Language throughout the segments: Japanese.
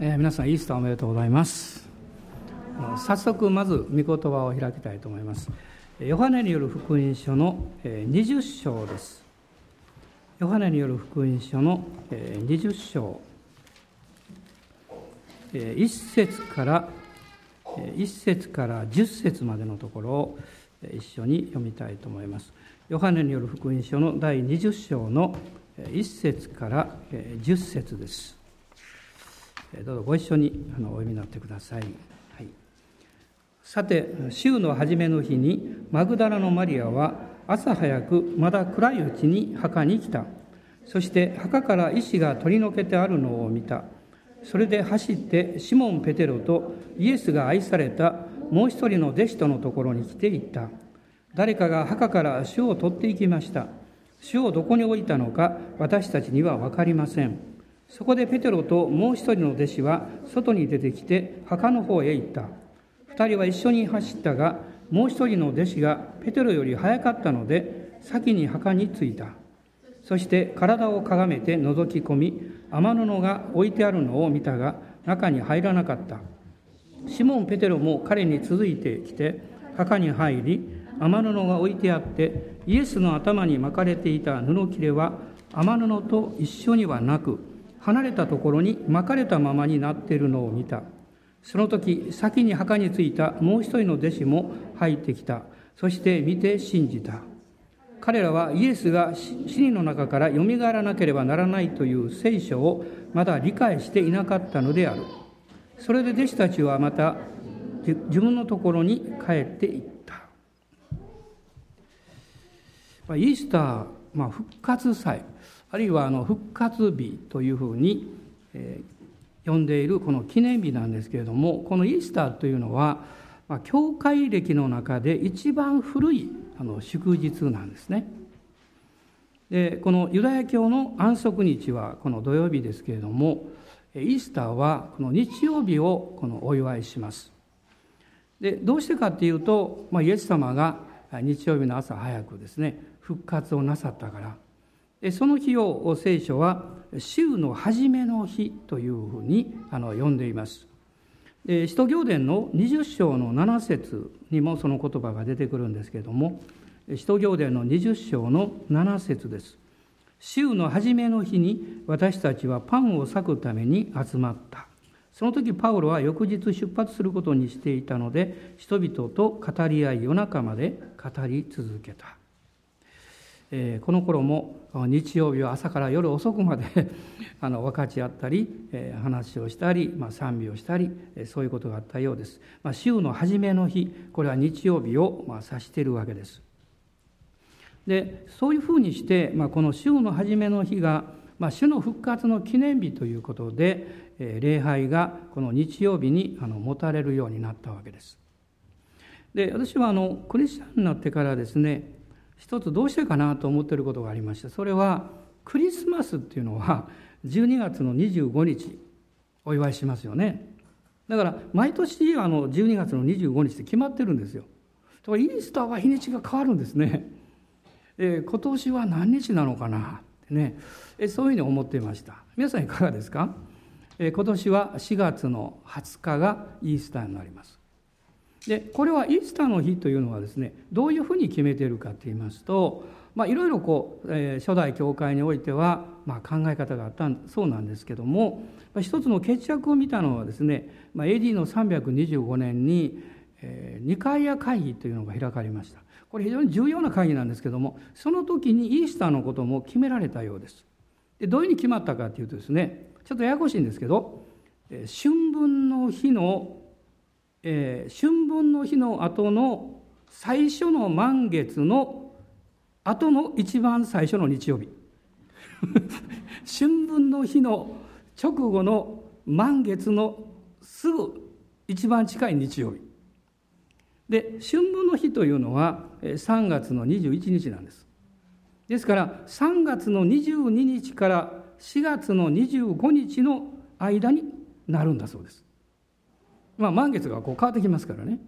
えー、皆さんイースターおめでとうございます。早速まず御言葉を開きたいと思います。ヨハネによる福音書の20章です。ヨハネによる福音書の20章。1節から1節から10節までのところを一緒に読みたいと思います。ヨハネによる福音書の第20章の1節から10節です。どうぞご一緒にあのお読みになってください。はい、さて、週の初めの日に、マグダラのマリアは朝早く、まだ暗いうちに墓に来た。そして墓から石が取り除けてあるのを見た。それで走ってシモン・ペテロとイエスが愛されたもう一人の弟子とのところに来ていった。誰かが墓から主を取っていきました。主をどこに置いたのか私たちには分かりません。そこでペテロともう一人の弟子は外に出てきて墓の方へ行った。二人は一緒に走ったが、もう一人の弟子がペテロより早かったので、先に墓に着いた。そして体をかがめて覗き込み、天布が置いてあるのを見たが、中に入らなかった。シモン・ペテロも彼に続いてきて、墓に入り、天布が置いてあって、イエスの頭に巻かれていた布切れは、天布と一緒にはなく、離れたところに巻かれたままになっているのを見た。その時、先に墓に着いたもう一人の弟子も入ってきた。そして見て信じた。彼らはイエスが死人の中から蘇らなければならないという聖書をまだ理解していなかったのである。それで弟子たちはまた自分のところに帰っていった。イースター、まあ、復活祭。あるいはあの復活日というふうに、えー、呼んでいるこの記念日なんですけれどもこのイースターというのは、まあ、教会歴の中で一番古いあの祝日なんですね。でこのユダヤ教の安息日はこの土曜日ですけれどもイースターはこの日曜日をこのお祝いします。でどうしてかっていうと、まあ、イエス様が日曜日の朝早くですね復活をなさったからその日を聖書は週の初めの日というふうに呼んでいます。使徒行伝の20章の7節にもその言葉が出てくるんですけれども、使徒行伝の20章の7節です。週の初めの日に私たちはパンを裂くために集まった。その時パウロは翌日出発することにしていたので、人々と語り合い夜中まで語り続けた。えこの頃も日曜日は朝から夜遅くまで あの分かち合ったり、え話をしたり、まあ、賛美をしたり、えそういうことがあったようです、まあ、週の初めの日これは日曜日をまあ指しているわけです。でそういうふうにして、まあ、この週の初めの日が、まあ、主の復活の記念日ということで、え礼拝がこの日曜日にあの持たれるようになったわけです。で私はあのクリスチャンになってからですね一つどうしてかなと思っていることがありました。それはクリスマスっていうのは12月の25日お祝いしますよね。だから毎年あの12月の25日って決まってるんですよ。だからイースターは日にちが変わるんですね、えー、今年は何日なのかなってね、えー、そういうふうに思っていました。皆さんいかがですか、えー、今年は4月の20日がイースターになります。でこれはイースターの日というのはですねどういうふうに決めているかといいますと、まあ、いろいろこう、え、初代教会においては、まあ、考え方があったそうなんですけども、まあ、一つの決着を見たのはですね、まあ、AD の325年に、えー、ニカイア会議というのが開かれました。これ非常に重要な会議なんですけどもその時にイースターのことも決められたようです。でどういうふうに決まったかというとですねちょっとややこしいんですけど春分の日のえー、春分の日の後の最初の満月の後の一番最初の日曜日。春分の日の直後の満月のすぐ一番近い日曜日。で春分の日というのは3月の21日なんです。ですから3月の22日から4月の25日の間になるんだそうです。まあ、満月がこう変わってきますからね、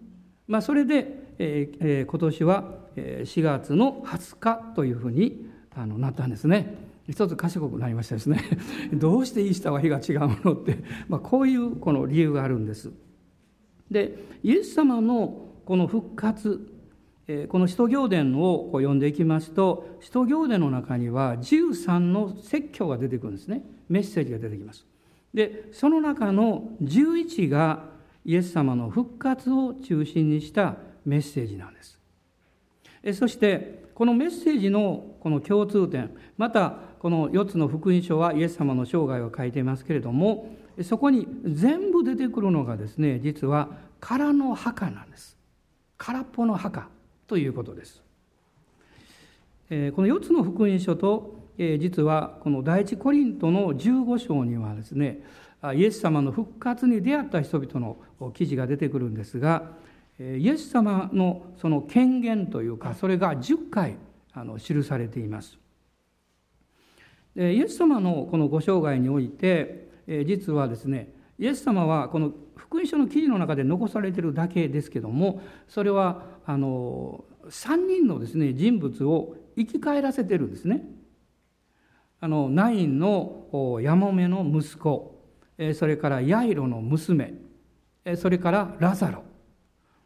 まあ、それで、えー、今年は4月の20日というふうにあのなったんですね。一つ賢くなりましたですね。どうしてイースターは日が違うのって、まあ、こういうこの理由があるんです。でイエス様のこの復活この使徒行伝を読んでいきますと使徒行伝の中には13の説教が出てくるんですね。メッセージが出てきます。でその中の11がイエス様の復活を中心にしたメッセージなんですそしてこのメッセージのこの共通点またこの4つの福音書はイエス様の生涯を書いていますけれどもそこに全部出てくるのがですね実は空の墓なんです空っぽの墓ということです。この4つの福音書と実はこの第一コリントの15章にはですねイエス様の復活に出会った人々の記事が出てくるんですがイエス様のその権限というかそれが10回あの記されています。イエス様のこのご生涯において実はですねイエス様はこの福音書の記事の中で残されているだけですけどもそれはあの3人のですね人物を生き返らせてるんですね。あのナインのヤモメの息子それからヤイロの娘それからラザロ。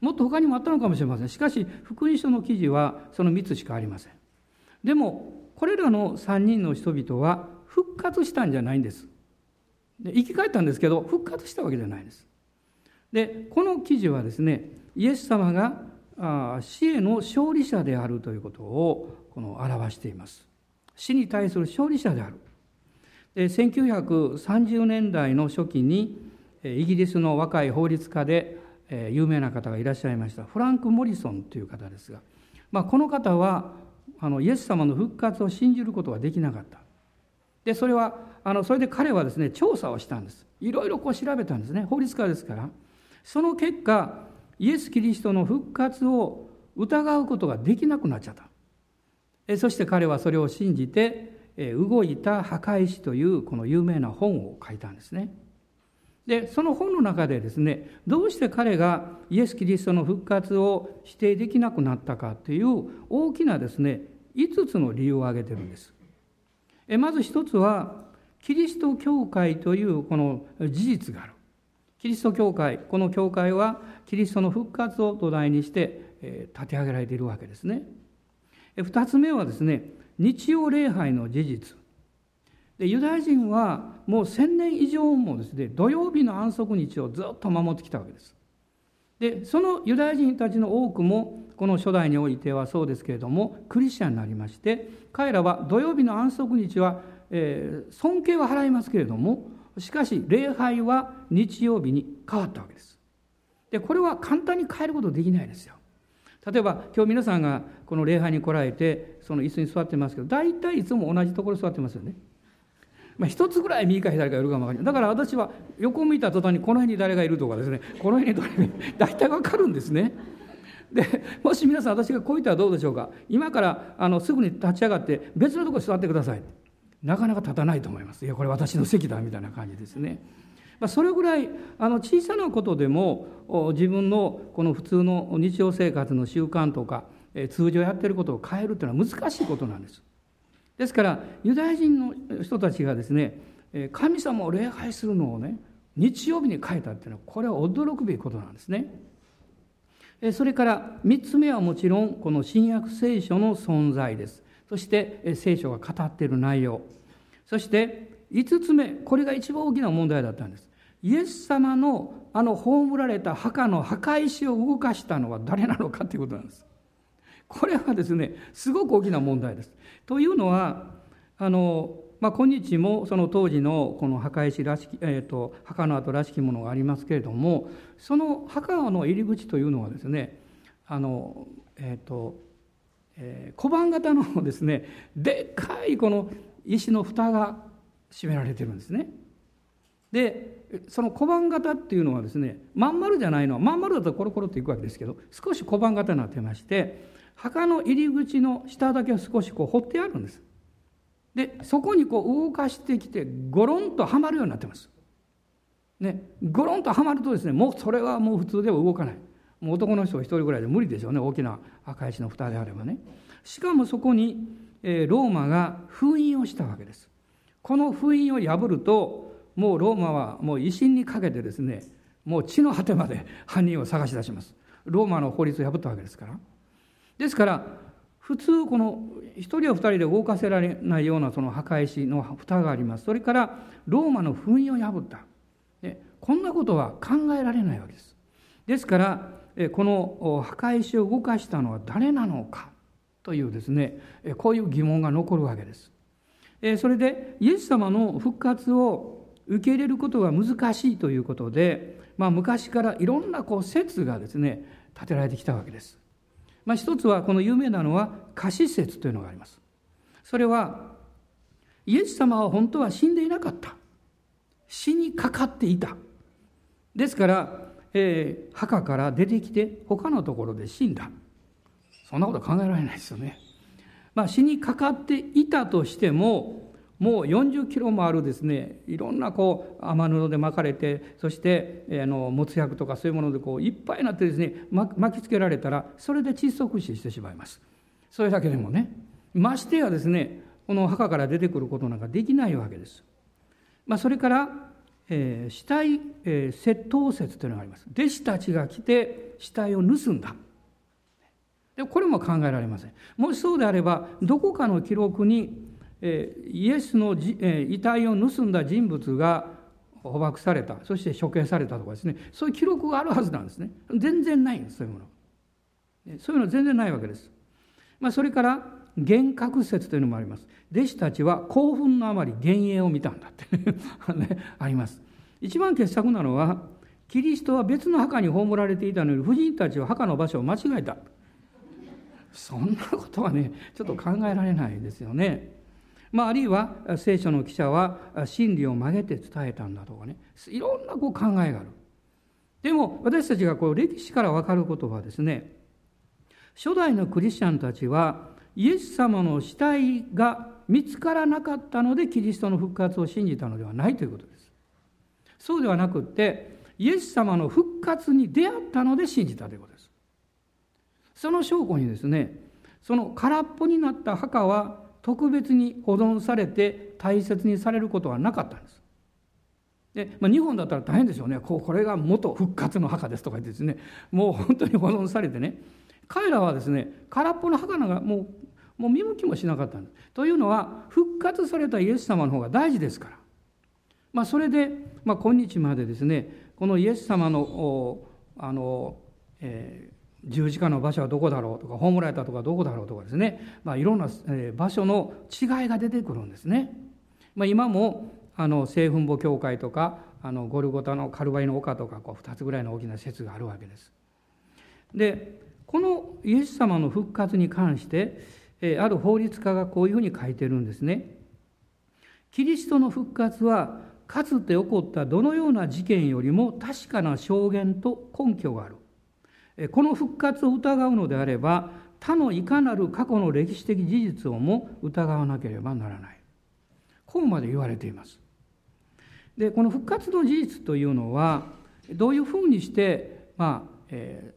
もっと他にもあったのかもしれません。しかし福音書の記事はその3つしかありません。でもこれらの3人の人々は復活したんじゃないんです。で生き返ったんですけど復活したわけじゃないんです。でこの記事はですねイエス様が死への勝利者であるということをこの表しています。死に対する勝利者である。で1930年代の初期にイギリスの若い法律家で有名な方がいらっしゃいました。フランク・モリソンという方ですが、まあ、この方はあのイエス様の復活を信じることができなかった。でそれはあのそれで彼はですね調査をしたんです。いろいろこう調べたんですね。法律家ですから。その結果イエス・キリストの復活を疑うことができなくなっちゃった。そして彼はそれを信じて動いた墓石というこの有名な本を書いたんですね。でその本の中でですねどうして彼がイエス・キリストの復活を否定できなくなったかという大きなですね5つの理由を挙げてるんです。まず一つはキリスト教会というこの事実がある。キリスト教会この教会はキリストの復活を土台にして立て上げられているわけですね。二つ目はですね日曜礼拝の事実。でユダヤ人はもう千年以上もですね土曜日の安息日をずっと守ってきたわけです。でそのユダヤ人たちの多くもこの初代においてはそうですけれどもクリスチャンになりまして彼らは土曜日の安息日は、えー、尊敬は払いますけれどもしかし礼拝は日曜日に変わったわけです。でこれは簡単に変えることできないですよ。例えば今日皆さんがこの礼拝に来られてその椅子に座ってますけど大体いつも同じところ座ってますよね。まあ、一つぐらい右か左かいるかも分かりません。だから私は横向いた途端にこの辺に誰がいるとかですね。この辺に誰がいる大体分かるんですね。でもし皆さん私がこう言ったらどうでしょうか。今からあのすぐに立ち上がって別のところに座ってください。なかなか立たないと思います。いやこれ私の席だみたいな感じですね、まあ、それぐらいあの小さなことでも自分のこの普通の日常生活の習慣とか通常やってることを変えるというのは難しいことなんですですからユダヤ人の人たちがですね神様を礼拝するのをね日曜日に変えたっていうのはこれは驚くべきことなんですね。それから3つ目はもちろんこの新約聖書の存在です。そして聖書が語っている内容。そして5つ目これが一番大きな問題だったんです。イエス様のあの葬られた墓の墓石を動かしたのは誰なのかということなんです。これはですねすごく大きな問題です。というのはあの、まあ、今日もその当時のこの墓石らしき、えーと、墓の跡らしきものがありますけれどもその墓の入り口というのはですねあの、えーとえー、小判型のですねでっかいこの石の蓋が閉められてるんですね。でその小判型っていうのはですねまん丸じゃないの。はまん丸だとコロコロっていくわけですけど少し小判型になってまして墓の入り口の下だけは少しこう掘ってあるんです。でそこにこう動かしてきてゴロンとはまるようになってます。ね、ゴロンとはまるとですねもうそれはもう普通では動かない。もう男の人一人ぐらいで無理でしょうね。大きな赤石の蓋であればね。しかもそこにえローマが封印をしたわけです。この封印を破るともうローマはもう威信にかけてですねもう地の果てまで犯人を探し出します。ローマの法律を破ったわけですから。ですから普通この一人や二人で動かせられないようなその墓石の蓋があります。それからローマの封印を破った。こんなことは考えられないわけです。ですからこの墓石を動かしたのは誰なのか。というですねこういう疑問が残るわけです。それでイエス様の復活を受け入れることが難しいということで、まあ、昔からいろんなこう説がですね立てられてきたわけです。まあ、一つはこの有名なのは仮死説というのがあります。それはイエス様は本当は死んでいなかった。死にかかっていた。ですから、えー、墓から出てきて他のところで死んだ。そんなこと考えられないですよね。まあ、死にかかっていたとしてももう40キロもあるですねいろんなこう雨布で巻かれてそしてあのもつ薬とかそういうものでこういっぱいになってですね巻きつけられたらそれで窒息死してしまいます。それだけでもねましてやですねこの墓から出てくることなんかできないわけです、まあ、それから、えー、死体、えー、窃盗説というのがあります。弟子たちが来て死体を盗んだ。でこれも考えられません。もしそうであればどこかの記録にイエスの遺体を盗んだ人物が捕獲された。そして処刑されたとかですね。そういう記録があるはずなんですね。全然ないんですそういうもの。そういうの全然ないわけです、まあ、それから幻覚説というのもあります。弟子たちは興奮のあまり幻影を見たんだって。ね、あります。一番傑作なのはキリストは別の墓に葬られていたのに婦人たちは墓の場所を間違えた。そんなことはねちょっと考えられないですよね。まあ、あるいは聖書の記者は真理を曲げて伝えたんだとかね。いろんなこう考えがある。でも私たちがこう歴史から分かることはですね初代のクリスチャンたちはイエス様の死体が見つからなかったのでキリストの復活を信じたのではないということです。そうではなくってイエス様の復活に出会ったので信じたということです。その証拠にですねその空っぽになった墓は特別に保存されて大切にされることはなかったんです。で、まあ、日本だったら大変でしょうねこうこれが元復活の墓ですとか言ってですねもう本当に保存されてね彼らはですね空っぽの墓なんかもうもう見向きもしなかったんです。というのは復活されたイエス様の方が大事ですから。まあ、それで、まあ、今日までですねこのイエス様のあの、え十字架の場所はどこだろうとか葬られたとかどこだろうとかですね、まあ、いろんな場所の違いが出てくるんですね。まあ、今もあの聖墳墓教会とかあのゴルゴタのカルバイの丘とかこう2つぐらいの大きな説があるわけです。でこのイエス様の復活に関してある法律家がこういうふうに書いてるんですね。キリストの復活はかつて起こったどのような事件よりも確かな証言と根拠がある。この復活を疑うのであれば他のいかなる過去の歴史的事実をも疑わなければならない。こうまで言われています。でこの復活の事実というのはどういうふうにして、まあえ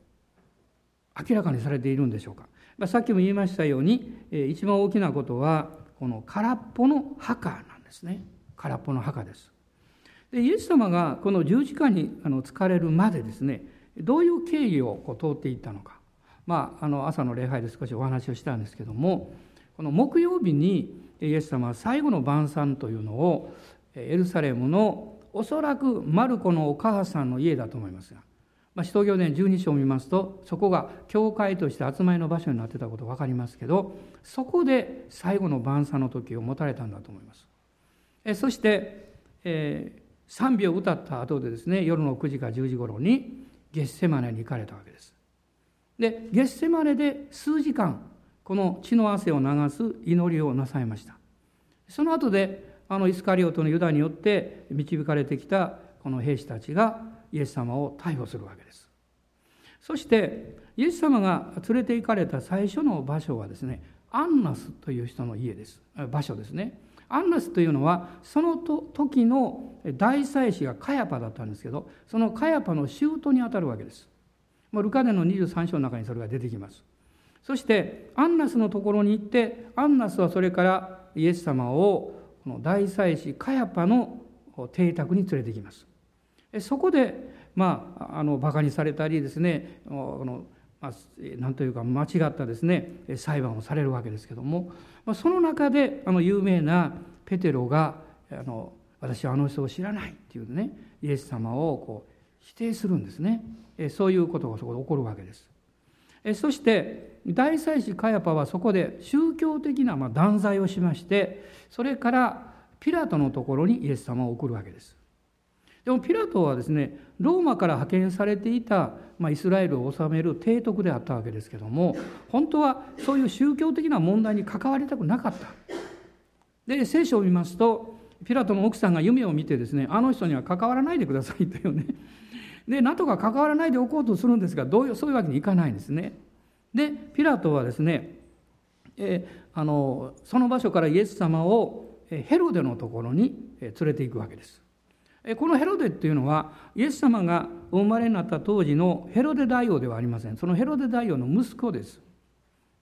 ー、明らかにされているんでしょうか、まあ、さっきも言いましたように、えー、一番大きなことはこの空っぽの墓なんですね。空っぽの墓です。でイエス様がこの十字架にあの疲れるまでですねどういう経緯をこう通っていったのか、まあ、あの朝の礼拝で少しお話をしたんですけどもこの木曜日にイエス様は最後の晩餐というのをエルサレムのおそらくマルコのお母さんの家だと思いますが、まあ、使徒行伝12章を見ますとそこが教会として集まりの場所になってたこと分かりますけどそこで最後の晩餐の時を持たれたんだと思います。えそして、えー、賛美を歌った後でですね夜の9時か10時頃にゲッセマネに行かれたわけです。でゲッセマネで数時間この血の汗を流す祈りをなさいました。その後であのイスカリオトのユダによって導かれてきたこの兵士たちがイエス様を逮捕するわけです。そしてイエス様が連れて行かれた最初の場所はですねアンナスという人の家です場所ですね。アンナスというのはその時の大祭司がカヤパだったんですけどそのカヤパの舅にあたるわけです。ルカネの23章の中にそれが出てきます。そしてアンナスのところに行ってアンナスはそれからイエス様をこの大祭司カヤパの邸宅に連れてきますそこでまああのバカにされたりですねこのまあ、なんというか間違ったですね裁判をされるわけですけども、まあ、その中であの有名なペテロがあの私はあの人を知らないっていうねイエス様をこう否定するんですね。そういうことがそこで起こるわけです。そして大祭司カヤパはそこで宗教的な断罪をしましてそれからピラトのところにイエス様を送るわけです。でもピラトはですねローマから派遣されていた、まあ、イスラエルを治める提督であったわけですけども本当はそういう宗教的な問題に関わりたくなかった。で聖書を見ますとピラトの奥さんが夢を見てですねあの人には関わらないでくださいというね。でなんとか関わらないでおこうとするんですがどういうそういうわけにいかないんですね。でピラトはですね、え、あのその場所からイエス様をヘロデのところに連れていくわけです。このヘロデっていうのはイエス様がお生まれになった当時のヘロデ大王ではありません。そのヘロデ大王の息子です。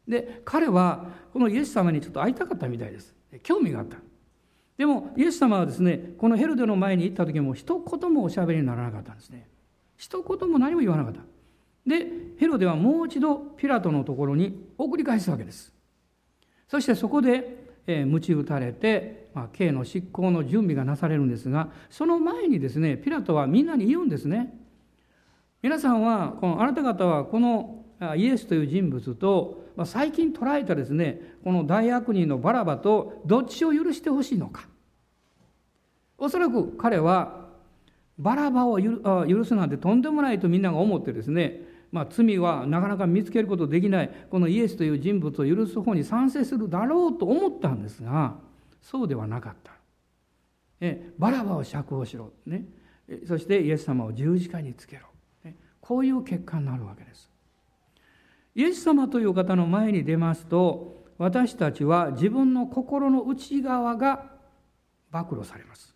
で彼はこのイエス様にちょっと会いたかったみたいです。興味があった。でもイエス様はですねこのヘロデの前に行った時も一言もおしゃべりにならなかったんですね。一言も何も言わなかった。でヘロデはもう一度ピラトのところに送り返すわけです。そしてそこでえー、鞭打たれて、まあ、刑の執行の準備がなされるんですがその前にですねピラトはみんなに言うんですね。皆さんはこのあなた方はこのイエスという人物と、まあ、最近捉えたですねこの大悪人のバラバとどっちを許してほしいのか。おそらく彼はバラバを許すなんてとんでもないとみんなが思ってですねまあ、罪はなかなか見つけることできないこのイエスという人物を許す方に賛成するだろうと思ったんですがそうではなかった。えバラバを釈放しろ、ね、そしてイエス様を十字架につけろ、ね、こういう結果になるわけです。イエス様という方の前に出ますと私たちは自分の心の内側が暴露されます。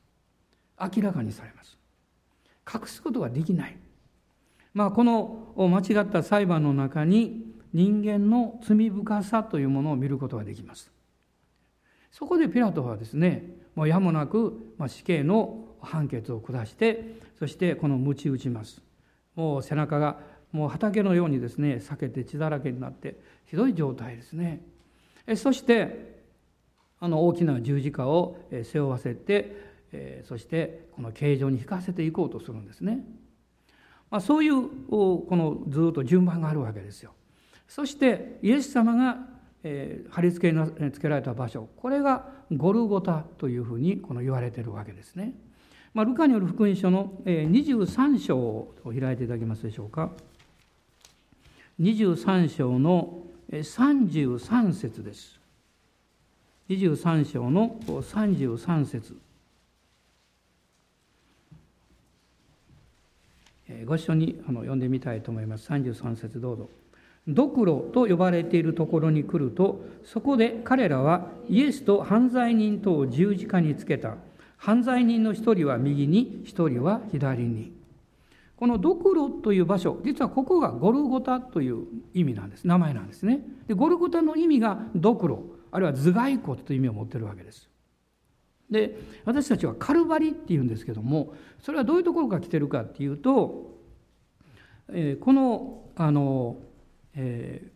明らかにされます。隠すことができない。まあ、この間違った裁判の中に人間の罪深さというものを見ることができます。そこでピラトはですねもうやもなく死刑の判決を下してそしてこの鞭打ちます。もう背中がもう畑のようにですね裂けて血だらけになってひどい状態ですね。そしてあの大きな十字架を背負わせてそしてこの形状に引かせていこうとするんですね。まあ、そういうこのずっと順番があるわけですよ。そしてイエス様が、えー、貼り付けにつけられた場所これがゴルゴタというふうにこの言われてるわけですね。まあ、ルカによる福音書の23章を開いていただけますでしょうか。23章の33節です。23章の33節ご一緒に読んでみたいと思います。33節どうぞ。ドクロと呼ばれているところに来ると、そこで彼らはイエスと犯罪人とを十字架につけた。犯罪人の一人は右に、一人は左に。このドクロという場所、実はここがゴルゴタという意味なんです。名前なんですね。でゴルゴタの意味がドクロ、あるいは頭蓋骨という意味を持ってるわけです。で私たちはカルバリっていうんですけどもそれはどういうところから来てるかっていうと、えー、このあの、えー、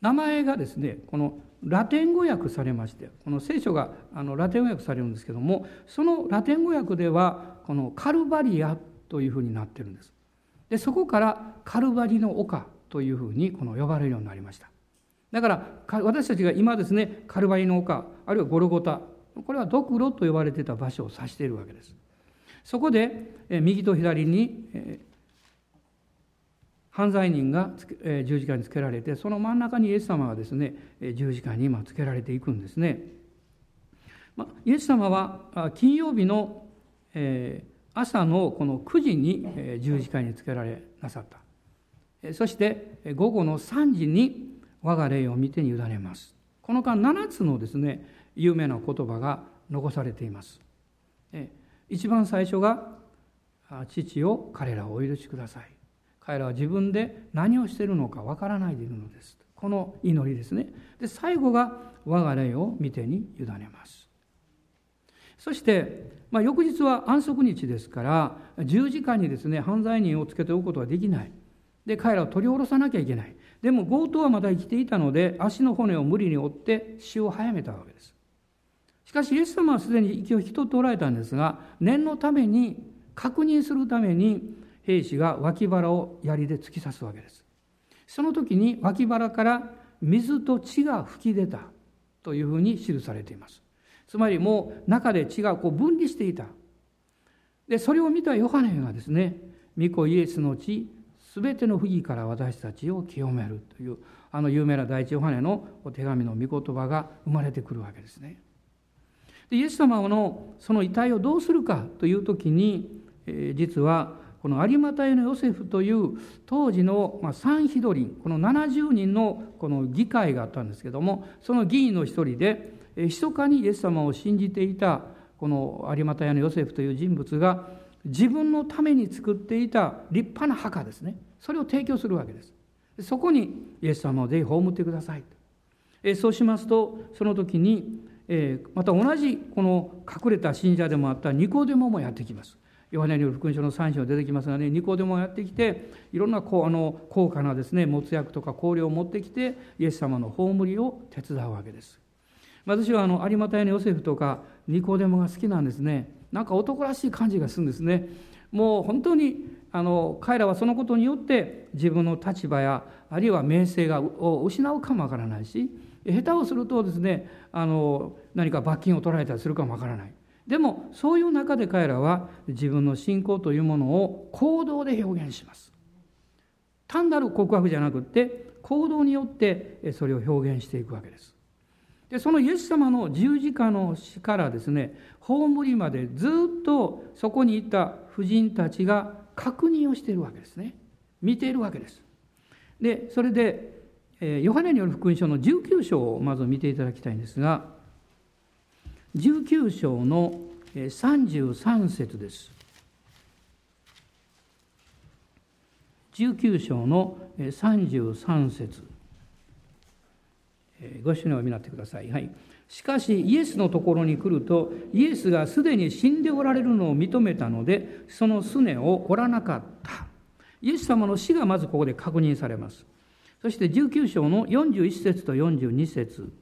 名前がですねこのラテン語訳されましてこの聖書があのラテン語訳されるんですけどもそのラテン語訳ではこのカルバリアというふうになってるんです。でそこからカルバリの丘というふうにこの呼ばれるようになりました。だから私たちが今ですねカルバリの丘あるいはゴルゴタこれはドクロと呼ばれてた場所を指しているわけです。そこで右と左に犯罪人が十字架につけられてその真ん中にイエス様がですね十字架に今つけられていくんですね。イエス様は金曜日の朝のこの9時に十字架につけられなさった。そして午後の3時に我が霊を見てに委ねます。この間7つのですね有名な言葉が残されています。一番最初が「父を彼らをお許しください」彼らは自分で何をしているのかわからないでいるのです。この祈りですね。で最後が我が霊を見てに委ねます。そして、まあ、翌日は安息日ですから十字架にですね犯罪人をつけておくことはできない。で彼らを取り下ろさなきゃいけない。でも強盗はまだ生きていたので足の骨を無理に折って死を早めたわけです。しかしイエス様はすでに息を引き取っておられたんですが念のために確認するために兵士が脇腹を槍で突き刺すわけです。その時に脇腹から水と血が噴き出たというふうに記されています。つまりもう中で血がこう分離していた。でそれを見たヨハネがですね御子イエスの血すべての不義から私たちを清めるというあの有名な第一ヨハネのお手紙の御言葉が生まれてくるわけですね。でイエス様のその遺体をどうするかという時に、えー、実はこの有馬隊のヨセフという当時のサンヒドリンこの70人のこの議会があったんですけどもその議員の一人で密かにイエス様を信じていたこの有馬隊のヨセフという人物が自分のために作っていた立派な墓ですね。それを提供するわけです。そこにイエス様をぜひ葬ってください。そうしますとその時に、また同じこの隠れた信者でもあったニコデモもやってきます。ヨハネによる福音書の3章出てきますがねニコデモやってきていろんなこあの高価なですね没薬とか香料を持ってきてイエス様の葬りを手伝うわけです。私はあの有馬隊のヨセフとかニコデモが好きなんですね。なんか男らしい感じがするんですね。もう本当にあの彼らはそのことによって自分の立場やあるいは名声がを失うかもわからないし下手をするとですねあの何か罰金を取られたりするかもわからない。でもそういう中で彼らは自分の信仰というものを行動で表現します。単なる告白じゃなくって行動によってそれを表現していくわけです。でそのイエス様の十字架の死からですね葬りまでずっとそこにいた婦人たちが確認をしているわけですね。見ているわけです。でそれでヨハネによる福音書の19章をまず見ていただきたいんですが19章の33節です。19章の33節。ご一緒にお読みになってください。はい。しかしイエスのところに来るとイエスがすでに死んでおられるのを認めたのでそのすねを折らなかった。イエス様の死がまずここで確認されます。そして19章の41節と42節。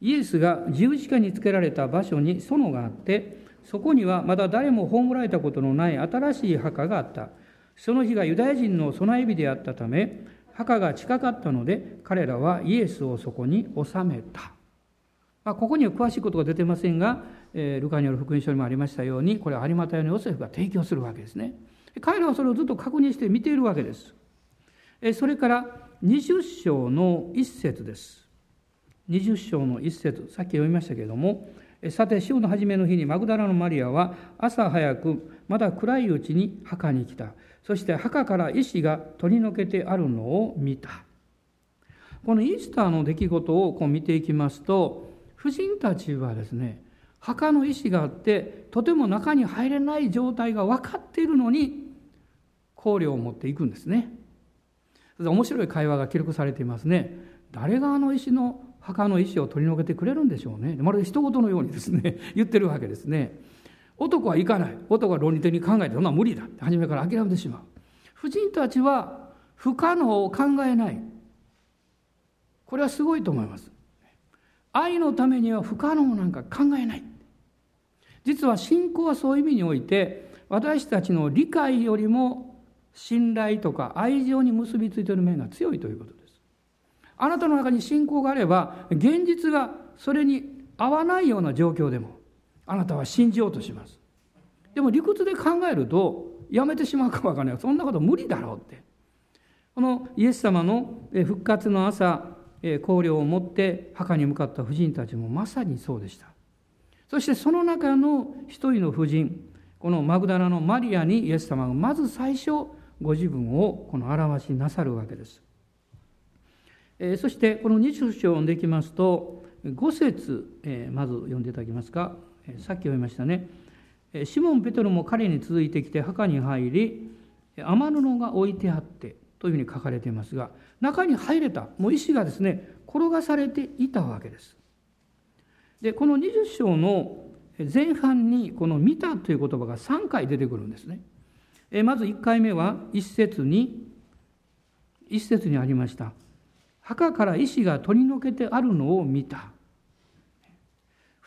イエスが十字架につけられた場所に園があってそこにはまだ誰も葬られたことのない新しい墓があったその日がユダヤ人の備え日であったため墓が近かったので彼らはイエスをそこに収めた。まあ、ここには詳しいことが出てませんが、えー、ルカによる福音書にもありましたようにこれは有馬隊のヨセフが提供するわけですね。彼らはそれをずっと確認して見ているわけです。それから20章の一節です。20章の一節さっき読みましたけれどもさて週の初めの日にマグダラのマリアは朝早くまだ暗いうちに墓に来た。そして墓から石が取り除けてあるのを見た。このイースターの出来事をこう見ていきますと婦人たちはですね墓の石があってとても中に入れない状態が分かっているのに香料を持っていくんですね。面白い会話が記録されていますね。誰があの石の墓の石を取り除けてくれるんでしょうね。まるで一言のようにですね 言ってるわけですね。男は行かない。男は論理的に考えてそんな無理だって。初めから諦めてしまう。婦人たちは不可能を考えない。これはすごいと思います。愛のためには不可能なんか考えない。実は信仰はそういう意味において私たちの理解よりも信頼とか愛情に結びついている面が強いということ。あなたの中に信仰があれば現実がそれに合わないような状況でもあなたは信じようとします。でも理屈で考えるとやめてしまうかもわからない。そんなこと無理だろうって。このイエス様の復活の朝香料を持って墓に向かった婦人たちもまさにそうでした。そしてその中の一人の婦人このマグダラのマリアにイエス様がまず最初ご自分をこの表しなさるわけです、えそしてこの20章を読んでいきますと5節、えまず読んでいただけますか？さっき読みましたねシモン・ペトロも彼に続いてきて墓に入り雨布が置いてあってというふうに書かれていますが中に入れたもう石がですね転がされていたわけです。でこの20章の前半にこの「見た」という言葉が3回出てくるんですね。まず1回目は一節に一節にありました「墓から石が取り除けてあるのを見た」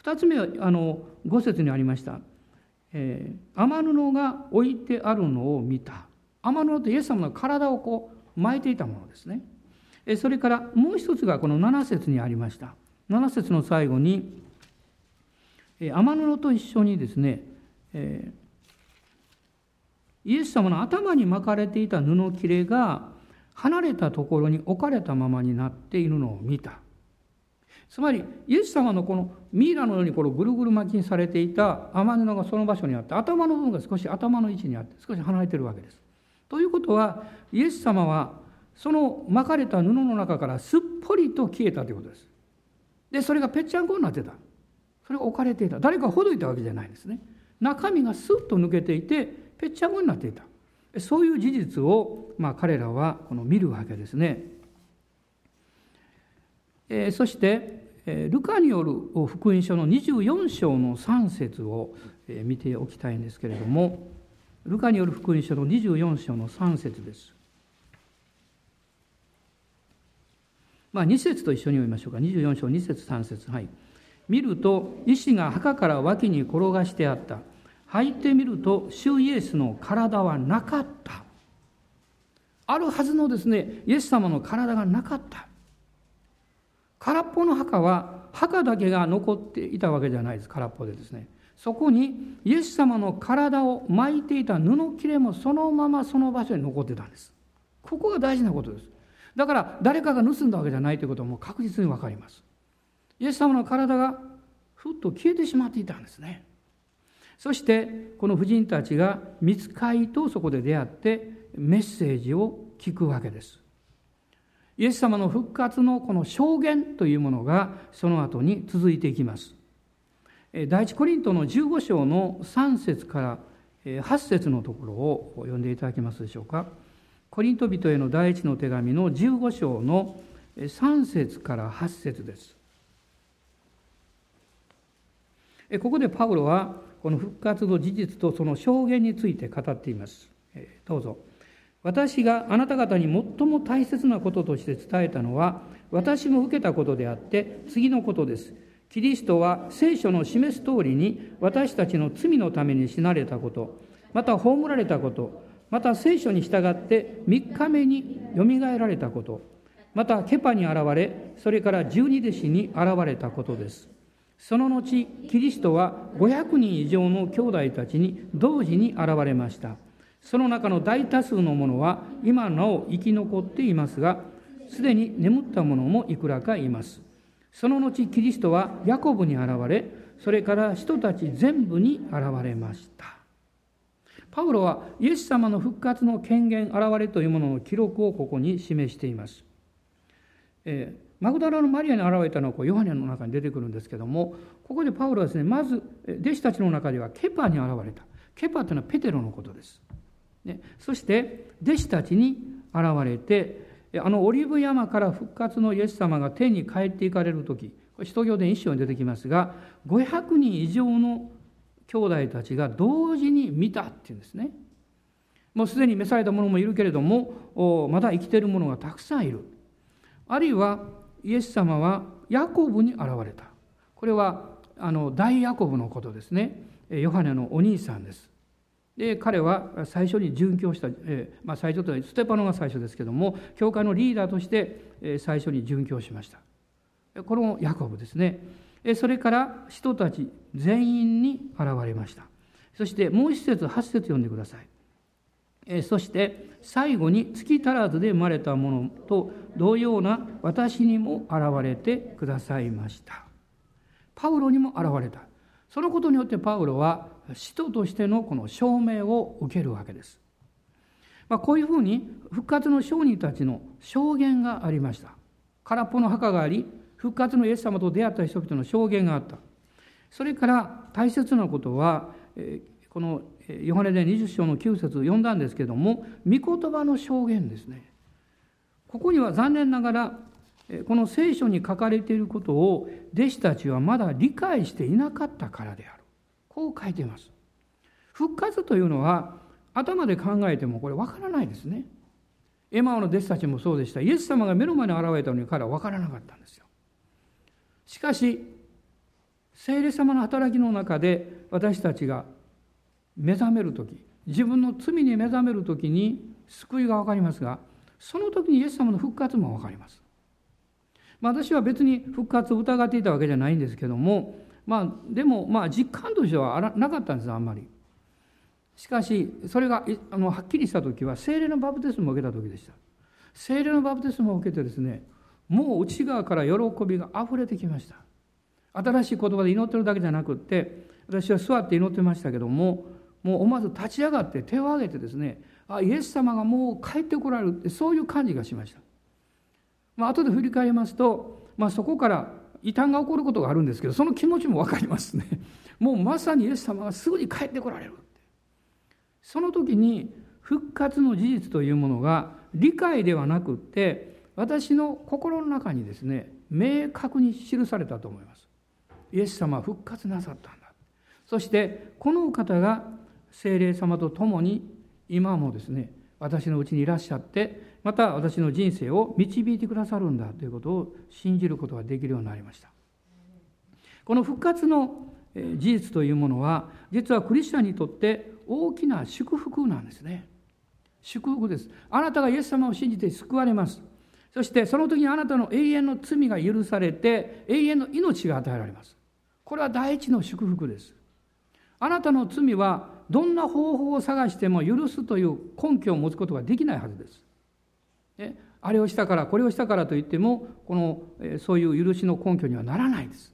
2つ目はあの5節にありました「えー、天布が置いてあるのを見た」天布ってイエス様の体をこう巻いていたものですね。それからもう一つがこの7節にありました。7節の最後に天布と一緒にですね、えー、イエス様の頭に巻かれていた布切れが離れたところに置かれたままになっているのを見た。つまり、イエス様のこのミイラのようにこのぐるぐる巻きにされていた天布がその場所にあって、頭の部分が少し頭の位置にあって、少し離れているわけです。ということは、イエス様はその巻かれた布の中からすっぽりと消えたということです。で、それがぺっちゃんこになってた。それが置かれていた。誰かほどいたわけじゃないですね。中身がスッと抜けていて、ぺっちゃんこになっていた。そういう事実を、まあ、彼らはこの見るわけですね。えー、そして、えルカによる福音書の24章の3節を見ておきたいんですけれども、ルカによる福音書の24章の3節です。まあ、2節と一緒に読みましょうか。24章2節3節はい。見ると、石が墓から脇に転がしてあった。履いてみると、主イエスの体はなかった。あるはずのですね、イエス様の体がなかった。空っぽの墓は、墓だけが残っていたわけじゃないです。空っぽでですね。そこにイエス様の体を巻いていた布切れもそのままその場所に残ってたんです。ここが大事なことです。だから誰かが盗んだわけじゃないということも確実に分かります。イエス様の体がふっと消えてしまっていたんですね。そしてこの婦人たちが見つかりとそこで出会ってメッセージを聞くわけです。イエス様の復活のこの証言というものがその後に続いていきます。第一コリントの15章の3節から8節のところを読んでいただけますでしょうか。コリント人への第一の手紙の15章の3節から8節です。ここでパウロはこの復活の事実とその証言について語っています。どうぞ。私があなた方に最も大切なこととして伝えたのは私も受けたことであって次のことです。キリストは聖書の示す通りに私たちの罪のために死なれたこと、また葬られたこと、また聖書に従って3日目によみがえられたこと、またケパに現れ、それから十二弟子に現れたことです。その後、キリストは500人以上の兄弟たちに同時に現れました。その中の大多数の者は今なお生き残っていますが、すでに眠った者もいくらかいます。その後キリストはヤコブに現れそれから人たち全部に現れましたパウロはイエス様の復活の権限現れというものの記録をここに示しています、えー、マグダラのマリアに現れたのはこうヨハネの中に出てくるんですけどもここでパウロはですねまず弟子たちの中ではケパに現れた。ケパというのはペテロのことです、ね、そして弟子たちに現れてあのオリーブ山から復活のイエス様が天に帰っていかれる時使徒行伝一章に出てきますが500人以上の兄弟たちが同時に見たっていうんですね。もうすでに召された者もいるけれどもまだ生きている者がたくさんいる。あるいはイエス様はヤコブに現れた。これはあの大ヤコブのことですね。ヨハネのお兄さんです。で彼は最初に殉教した、えーまあ、最初というステパノが最初ですけども教会のリーダーとして最初に殉教しました。このヤコブですね。それから人たち全員に現れました。そしてもう一節八節読んでください。そして最後に月足らずで生まれたものと同様な私にも現れてくださいましたパウロにも現れたそのことによってパウロは使徒としてのこの証明を受けるわけです。まあ、こういうふうに復活の商人たちの証言がありました。空っぽの墓があり、復活のイエス様と出会った人々の証言があった。それから大切なことは、このヨハネで20章の9節読んだんですけども、御言葉の証言ですね。ここには残念ながらこの聖書に書かれていることを弟子たちはまだ理解していなかったからである。こう書いています。復活というのは頭で考えてもこれわからないですね。エマオの弟子たちもそうでした。イエス様が目の前に現れたのに彼は分からなかったんですよ。しかし聖霊様の働きの中で私たちが目覚める時自分の罪に目覚める時に救いが分かりますがその時にイエス様の復活も分かります。まあ、私は別に復活を疑っていたわけじゃないんですけども、まあ、でもまあ実感としてはなかったんですあんまり。しかしそれがあのはっきりした時は精霊のバプテスマを受けた時でした。精霊のバプテスマを受けてですねもう内側から喜びがあふれてきました。新しい言葉で祈ってるだけじゃなくって私は座って祈ってましたけどももう思わず立ち上がって手を挙げてですねあイエス様がもう帰ってこられるってそういう感じがしました。まあ後で振り返りますと、まあ、そこから異端が起こることがあるんですけどその気持ちも分かりますね。もうまさにイエス様がすぐに帰ってこられるって。その時に復活の事実というものが理解ではなくって私の心の中にですね明確に記されたと思います。イエス様は復活なさったんだ。そしてこの方が精霊様と共に今もですね私のうちにいらっしゃってまた私の人生を導いてくださるんだということを信じることができるようになりました。この復活の事実というものは実はクリスチャンにとって大きな祝福なんですね。祝福です。あなたがイエス様を信じて救われます。そしてその時にあなたの永遠の罪が許されて永遠の命が与えられます。これは第一の祝福です。あなたの罪はどんな方法を探しても許すという根拠を持つことができないはずです。ねあれをしたからこれをしたからといってもこのそういう許しの根拠にはならないです。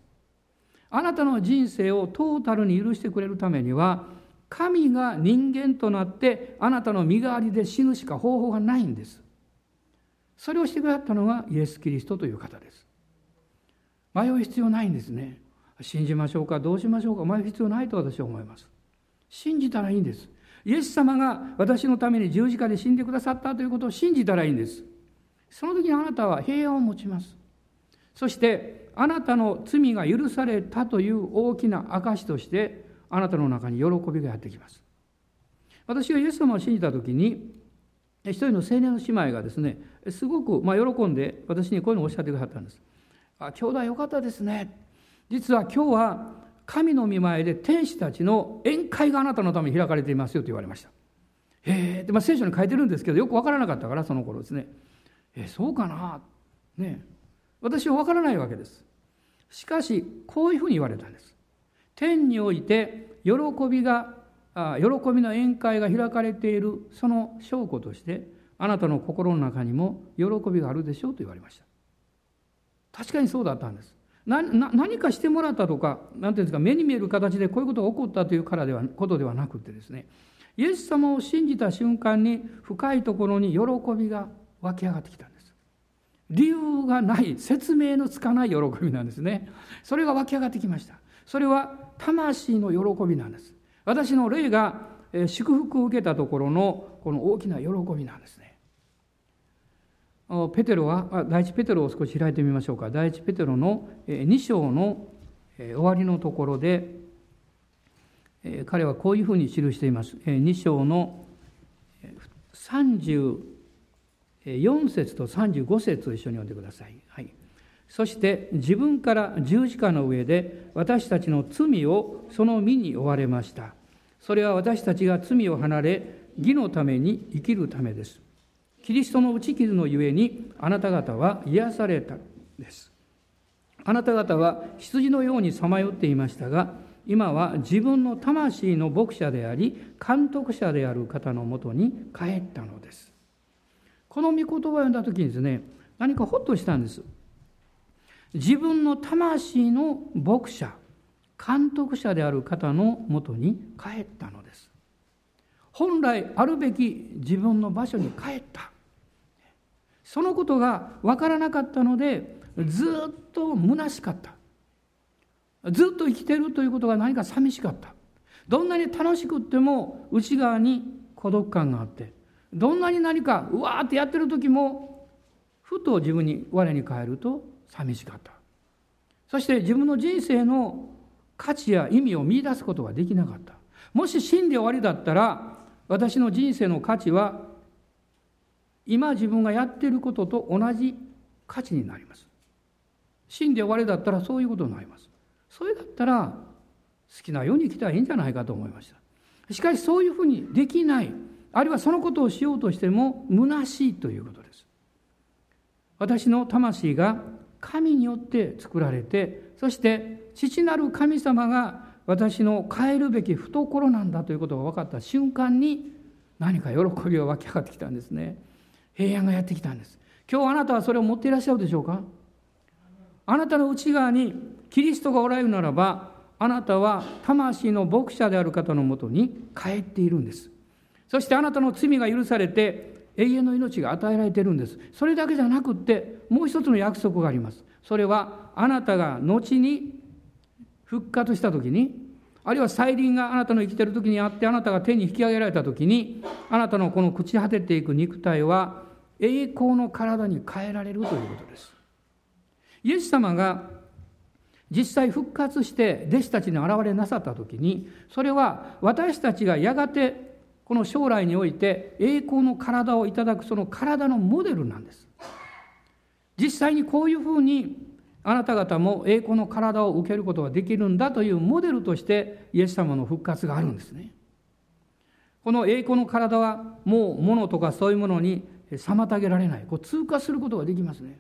あなたの人生をトータルに許してくれるためには神が人間となってあなたの身代わりで死ぬしか方法がないんです。それをしてくださったのがイエス・キリストという方です。迷う必要ないんですね。信じましょうかどうしましょうか迷う必要ないと私は思います。信じたらいいんです。イエス様が私のために十字架で死んでくださったということを信じたらいいんです。その時にあなたは平安を持ちます。そしてあなたの罪が許されたという大きな証としてあなたの中に喜びがやってきます。私がイエス様を信じた時に一人の青年の姉妹がですねすごくま喜んで私にこういうのをおっしゃってくださったんです。あ兄弟よかったですね。実は今日は神の御前で天使たちの宴会があなたのために開かれていますよと言われました。へえ、でまあ、聖書に書いてるんですけどよく分からなかったからその頃ですね。えそうかな？ね私は分からないわけです。しかしこういうふうに言われたんです。天において喜びがあ喜びの宴会が開かれているその証拠としてあなたの心の中にも喜びがあるでしょうと言われました。確かにそうだったんです。何かしてもらったとか何ていうんですか目に見える形でこういうことが起こったというからではことではなくてですねイエス様を信じた瞬間に深いところに喜びが湧き上がってきたんです。理由がない説明のつかない喜びなんですね。それが湧き上がってきました。それは魂の喜びなんです。私の霊が祝福を受けたところのこの大きな喜びなんですね。ペテロは第一ペテロを少し開いてみましょうか。第一ペテロの2章の終わりのところで彼はこういうふうに記しています。2章の34節と35節を一緒に読んでください、はい、そして自分から十字架の上で私たちの罪をその身に追われました。それは私たちが罪を離れ義のために生きるためです。キリストの打ち傷のゆえにあなた方は癒されたです。あなた方は羊のようにさまよっていましたが、今は自分の魂の牧者であり、監督者である方のもとに帰ったのです。この御言葉を読んだ時にですね、何かほっとしたんです。自分の魂の牧者、監督者である方のもとに帰ったのです。本来あるべき自分の場所に帰った。そのことが分からなかったのでずっと虚しかった。ずっと生きてるということが何か寂しかった。どんなに楽しくっても内側に孤独感があってどんなに何かうわーってやってる時もふと自分に我に返ると寂しかった。そして自分の人生の価値や意味を見出すことができなかった。もし死んで終わりだったら私の人生の価値は今自分がやっていることと同じ価値になります。死んで終わりだったらそういうことになります。それだったら好きなように生きたらいいんじゃないかと思いました。しかしそういうふうにできない。あるいはそのことをしようとしても虚しいということです。私の魂が神によって作られてそして父なる神様が私の変えるべき懐なんだということが分かった瞬間に何か喜びが湧き上がってきたんですね。平安がやってきたんです。今日あなたはそれを持っていらっしゃるでしょうか？あなたの内側にキリストがおられるならばあなたは魂の牧者である方のもとに帰っているんです。そしてあなたの罪が許されて永遠の命が与えられているんです。それだけじゃなくってもう一つの約束があります。それはあなたが後に復活した時にあるいは再臨があなたの生きている時にあってあなたが手に引き上げられた時にあなたのこの朽ち果てていく肉体は栄光の体に変えられるということです。イエス様が実際復活して弟子たちに現れなさった時にそれは私たちがやがてこの将来において栄光の体をいただくその体のモデルなんです。実際にこういうふうにあなた方も栄光の体を受けることができるんだというモデルとしてイエス様の復活があるんですね。この栄光の体はもう物とかそういうものに妨げられない。こう通過することができますね。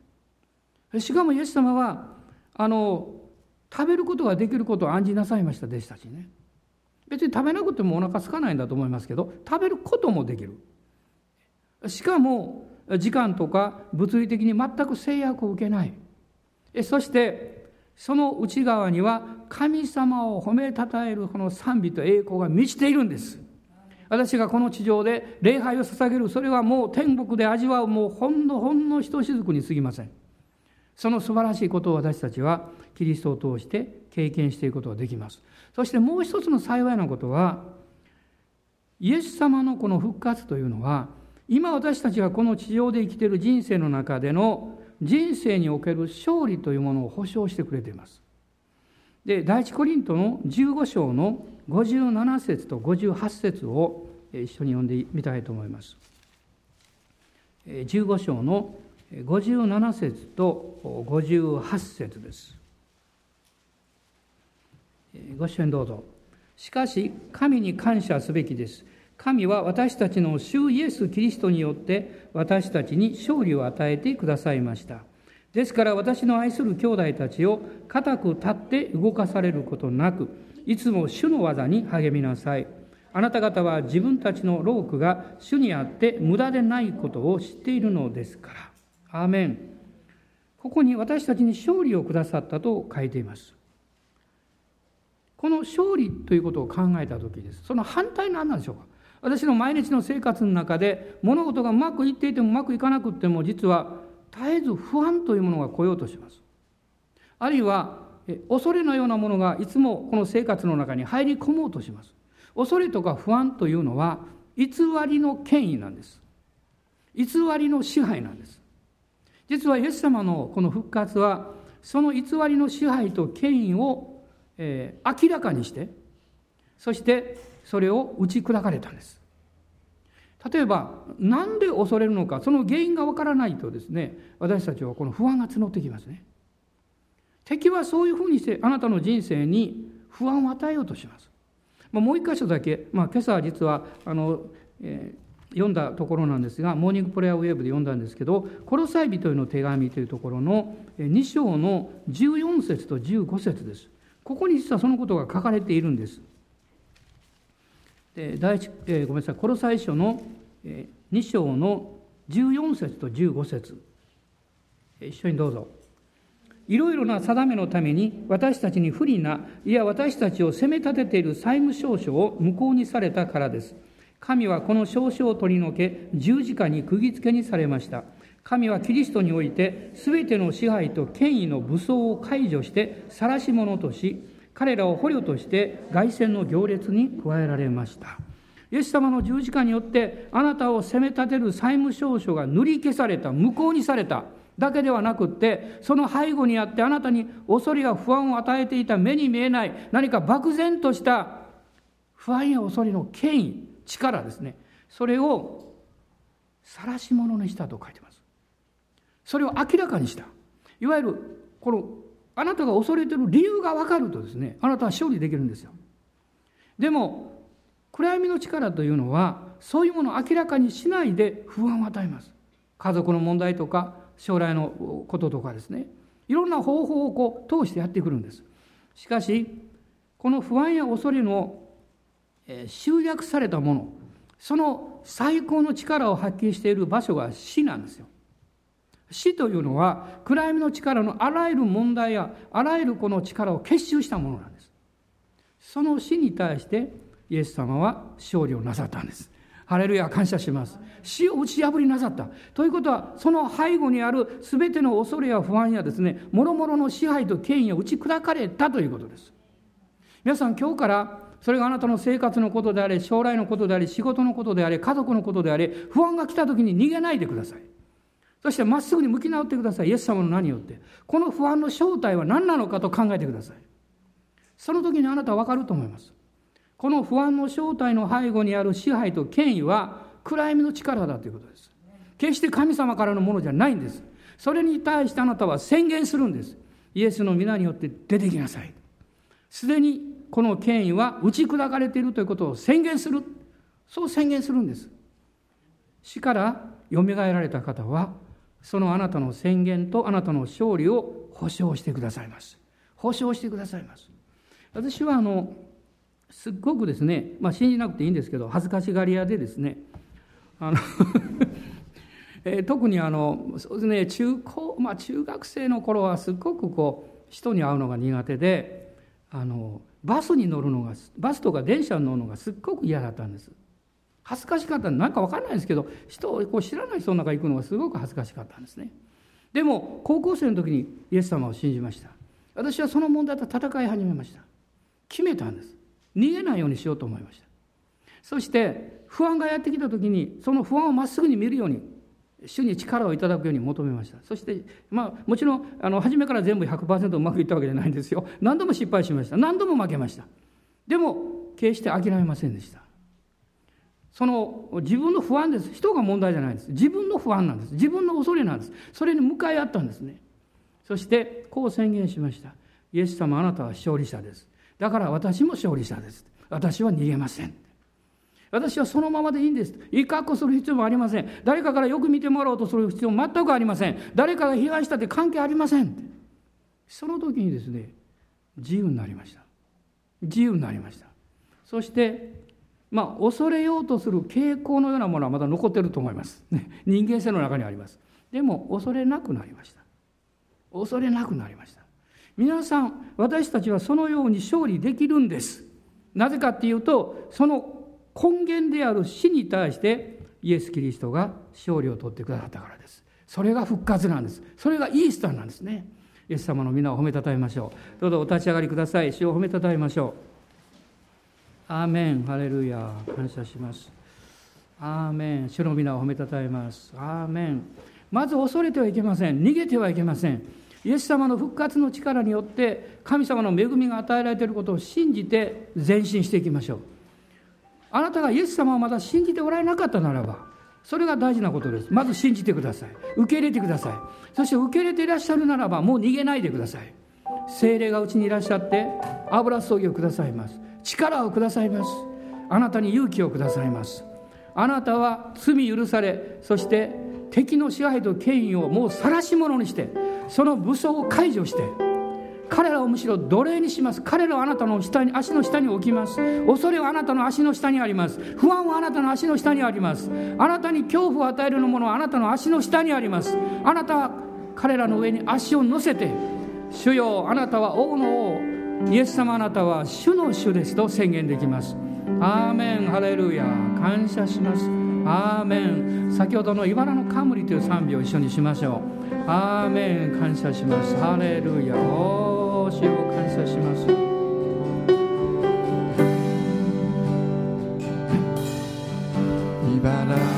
しかもイエス様はあの食べることができることを案じなさいました弟子たちね。別に食べなくてもお腹空かないんだと思いますけど食べることもできる。しかも時間とか物理的に全く制約を受けない。そしてその内側には神様を褒めたたえるこの賛美と栄光が満ちているんです。私がこの地上で礼拝を捧げる。それはもう天国で味わうもうほんのほんのひとしずくに過ぎません。その素晴らしいことを私たちはキリストを通して経験していくことができます。そしてもう一つの幸いなことはイエス様のこの復活というのは今私たちがこの地上で生きている人生の中での人生における勝利というものを保証してくれています。で第一コリントの15章の57節と58節を一緒に読んでみたいと思います。15章の57節と58節です。ご支援どうぞ。しかし、神に感謝すべきです。神は私たちの主イエス・キリストによって私たちに勝利を与えてくださいました。ですから私の愛する兄弟たちを固く立って動かされることなく、いつも主の技に励みなさい。あなた方は自分たちの労苦が主にあって無駄でないことを知っているのですから。アーメン。ここに私たちに勝利をくださったと書いています。この勝利ということを考えた時ですその反対何なんでしょうか私の毎日の生活の中で物事がうまくいっていてもうまくいかなくても実は絶えず不安というものが来ようとします。あるいは恐れのようなものがいつもこの生活の中に入り込もうとします。恐れとか不安というのは偽りの権威なんです。偽りの支配なんです。実はイエス様のこの復活はその偽りの支配と権威をえー、明らかにしてそしてそれを打ち砕かれたんです。例えば何で恐れるのかその原因がわからないとですね私たちはこの不安が募ってきますね。敵はそういうふうにしてあなたの人生に不安を与えようとします、まあ、もう一箇所だけ、まあ、今朝実はあの、えー、読んだところなんですがモーニングプレアウェーブで読んだんですけど「コロサイ人への手紙」というところの2章の14節と15節です。ここに実はそのことが書かれているんです。で第一、えー、ごめんなさい、コロサイ書の、えー、2章の14節と15節一緒にどうぞ。いろいろな定めのために私たちに不利な、いや私たちを責め立てている債務証書を無効にされたからです。神はこの証書を取り除け、十字架に釘付けにされました。神はキリストにおいて全ての支配と権威の武装を解除して晒し者とし彼らを捕虜として凱旋の行列に加えられました。イエス様の十字架によってあなたを責め立てる債務証書が塗り消された無効にされただけではなくってその背後にあってあなたに恐れや不安を与えていた目に見えない何か漠然とした不安や恐れの権威力ですね。それを晒し者にしたと書いてます。それを明らかにした。いわゆるこのあなたが恐れてる理由が分かるとですねあなたは勝利できるんですよ。でも暗闇の力というのはそういうものを明らかにしないで不安を与えます。家族の問題とか将来のこととかですね。いろんな方法をこう通してやってくるんです。しかしこの不安や恐れの集約されたものその最高の力を発揮している場所が死なんですよ。死というのは暗闇の力のあらゆる問題やあらゆるこの力を結集したものなんです。その死に対してイエス様は勝利をなさったんです。ハレルヤ感謝します。死を打ち破りなさったということはその背後にある全ての恐れや不安やですねもろもろの支配と権威を打ち砕かれたということです。皆さん今日からそれがあなたの生活のことであれ将来のことであれ仕事のことであれ家族のことであれ不安が来た時に逃げないでください。そしてまっすぐに向き直ってください。イエス様の何によって。この不安の正体は何なのかと考えてください。その時にあなたは分かると思います。この不安の正体の背後にある支配と権威は暗闇の力だということです。決して神様からのものじゃないんです。それに対してあなたは宣言するんです。イエスの皆によって出てきなさい。すでにこの権威は打ち砕かれているということを宣言する。そう宣言するんです。死からよみがえられた方はそのあなたの宣言とあなたの勝利を保証してくださいます。保証してくださいます。私はあのすっごくですね、まあ、信じなくていいんですけど恥ずかしがり屋でですねあの えー、特にあのそうですね中高、まあ、中学生の頃はすっごくこう人に会うのが苦手であのバスに乗るのがバスとか電車に乗るのがすっごく嫌だったんです。恥ずかしかったなんか分かんないんですけど人をこう知らない人の中行くのがすごく恥ずかしかったんですね。でも高校生の時にイエス様を信じました。私はその問題と戦い始めました。決めたんです。逃げないようにしようと思いました。そして不安がやってきた時にその不安をまっすぐに見るように主に力をいただくように求めました。そしてまあもちろんあの初めから全部100%うまくいったわけじゃないんですよ。何度も失敗しました。何度も負けました。でも決して諦めませんでした。その自分の不安です人が問題じゃないです自分の不安なんです自分の恐れなんですそれに向かい合ったんですねそしてこう宣言しましたイエス様あなたは勝利者ですだから私も勝利者です私は逃げません私はそのままでいいんです。いい格好する必要もありません。誰かからよく見てもらおうとする必要も全くありません。誰かが批判したって関係ありません。その時にですね、自由になりました。自由になりました。そして、まあ、恐れようとする傾向のようなものはまだ残ってると思います。人間性の中にあります。でも、恐れなくなりました。恐れなくなりました。皆さん、私たちはそのように勝利できるんです。なぜかっていうと、その根源である死に対してイエス・キリストが勝利を取ってくださったからです。それが復活なんです。それがイースターなんですね。イエス様の皆を褒めたたえましょう。どうぞお立ち上がりください。主を褒めたたえましょう。アーメン。ハレルヤ。感謝します。アーメン。主の皆を褒めたたえます。アーメン。まず恐れてはいけません。逃げてはいけません。イエス様の復活の力によって神様の恵みが与えられていることを信じて前進していきましょう。あなたがイエス様をまだ信じておられなかったならばそれが大事なことですまず信じてください受け入れてくださいそして受け入れていらっしゃるならばもう逃げないでください精霊がうちにいらっしゃって油注ぎをくださいます力をくださいます。あなたに勇気をくださいます。あなたは罪許されそして敵の支配と権威をもう晒し者にしてその武装を解除して彼らをむしろ奴隷にします。彼らはあなたの下に足の下に置きます。恐れはあなたの足の下にあります。不安はあなたの足の下にあります。あなたに恐怖を与えるものはあなたの足の下にあります。あなたは彼らの上に足を乗せて主よあなたは王の王。イエス様あなたは主の主ですと宣言できます。アーメン。ハレルヤ。感謝します。アーメン。先ほどの茨の冠という賛美を一緒にしましょう。アーメン。感謝します。ハレルヤ。主を感謝します。利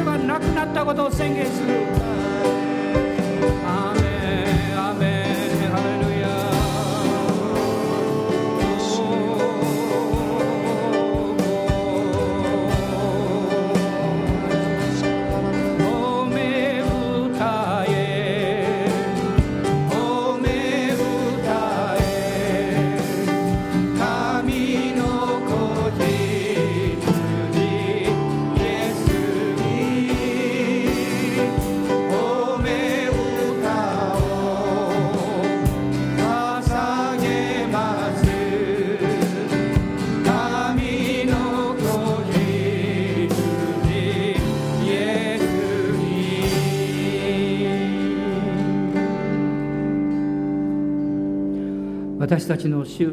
所がなくなったことを宣言する。私たちの主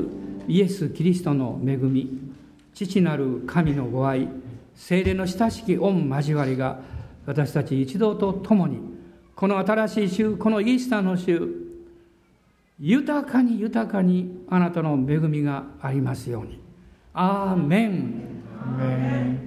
イエス・キリストの恵み父なる神のご愛精霊の親しき御交わりが私たち一同と共にこの新しい週このイースターの週豊かに豊かにあなたの恵みがありますように。アーメン。